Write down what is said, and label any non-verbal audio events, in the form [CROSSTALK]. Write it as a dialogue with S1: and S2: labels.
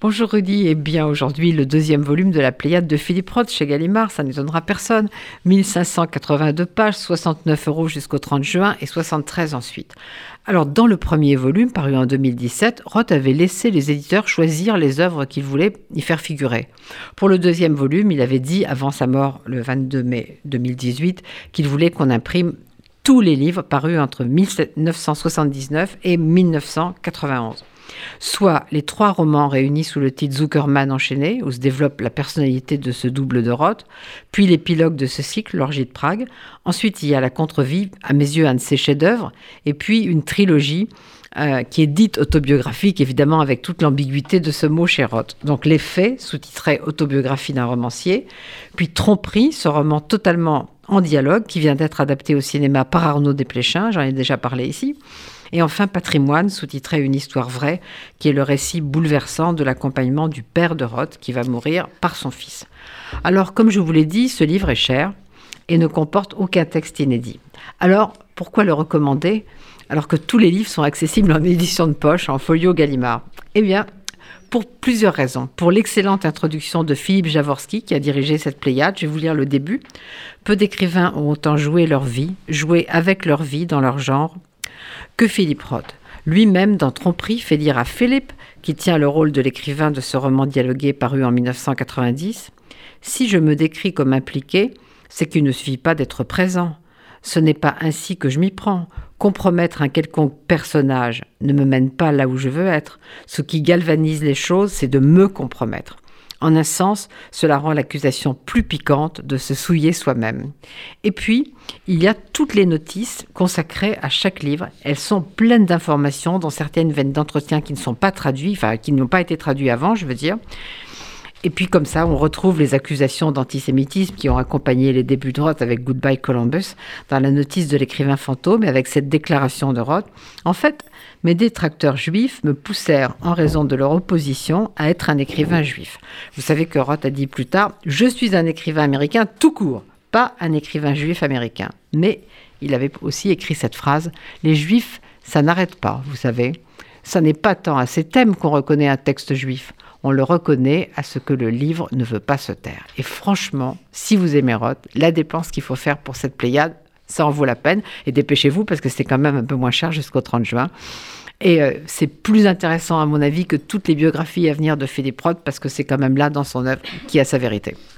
S1: Bonjour Rudy, et bien aujourd'hui le deuxième volume de la Pléiade de Philippe Roth chez Gallimard, ça n'étonnera personne. 1582 pages, 69 euros jusqu'au 30 juin et 73 ensuite. Alors dans le premier volume, paru en 2017, Roth avait laissé les éditeurs choisir les œuvres qu'il voulait y faire figurer. Pour le deuxième volume, il avait dit avant sa mort le 22 mai 2018 qu'il voulait qu'on imprime tous les livres parus entre 1979 et 1991 soit les trois romans réunis sous le titre Zuckerman enchaîné, où se développe la personnalité de ce double de Roth, puis l'épilogue de ce cycle, L'Orgie de Prague. Ensuite, il y a La Contre-vie, à mes yeux un de ses chefs-d'œuvre, et puis une trilogie euh, qui est dite autobiographique, évidemment avec toute l'ambiguïté de ce mot chez Roth. Donc Les Faits, sous-titré Autobiographie d'un romancier, puis Tromperie, ce roman totalement en dialogue qui vient d'être adapté au cinéma par Arnaud Desplechin, j'en ai déjà parlé ici. Et enfin, Patrimoine, sous-titré Une histoire vraie, qui est le récit bouleversant de l'accompagnement du père de Roth qui va mourir par son fils. Alors, comme je vous l'ai dit, ce livre est cher et ne comporte aucun texte inédit. Alors, pourquoi le recommander alors que tous les livres sont accessibles en [LAUGHS] édition de poche, en folio Gallimard? Eh bien, pour plusieurs raisons. Pour l'excellente introduction de Philippe Javorski, qui a dirigé cette Pléiade, je vais vous lire le début. Peu d'écrivains ont autant joué leur vie, joué avec leur vie dans leur genre, que Philippe Roth. Lui-même, dans Tromperie, fait dire à Philippe, qui tient le rôle de l'écrivain de ce roman dialogué paru en 1990, Si je me décris comme impliqué, c'est qu'il ne suffit pas d'être présent. Ce n'est pas ainsi que je m'y prends. Compromettre un quelconque personnage ne me mène pas là où je veux être. Ce qui galvanise les choses, c'est de me compromettre. En un sens, cela rend l'accusation plus piquante de se souiller soi-même. Et puis, il y a toutes les notices consacrées à chaque livre. Elles sont pleines d'informations, dont certaines viennent d'entretiens qui ne sont pas traduits, enfin qui n'ont pas été traduits avant, je veux dire. Et puis comme ça, on retrouve les accusations d'antisémitisme qui ont accompagné les débuts de Roth avec Goodbye Columbus dans la notice de l'écrivain fantôme et avec cette déclaration de Roth. En fait, mes détracteurs juifs me poussèrent, en raison de leur opposition, à être un écrivain juif. Vous savez que Roth a dit plus tard, je suis un écrivain américain tout court, pas un écrivain juif américain. Mais il avait aussi écrit cette phrase, les juifs, ça n'arrête pas, vous savez. Ça n'est pas tant à ces thèmes qu'on reconnaît un texte juif on le reconnaît à ce que le livre ne veut pas se taire. Et franchement, si vous aimez Roth, la dépense qu'il faut faire pour cette Pléiade, ça en vaut la peine. Et dépêchez-vous parce que c'est quand même un peu moins cher jusqu'au 30 juin. Et euh, c'est plus intéressant, à mon avis, que toutes les biographies à venir de Philippe Roth parce que c'est quand même là, dans son œuvre, qui a sa vérité.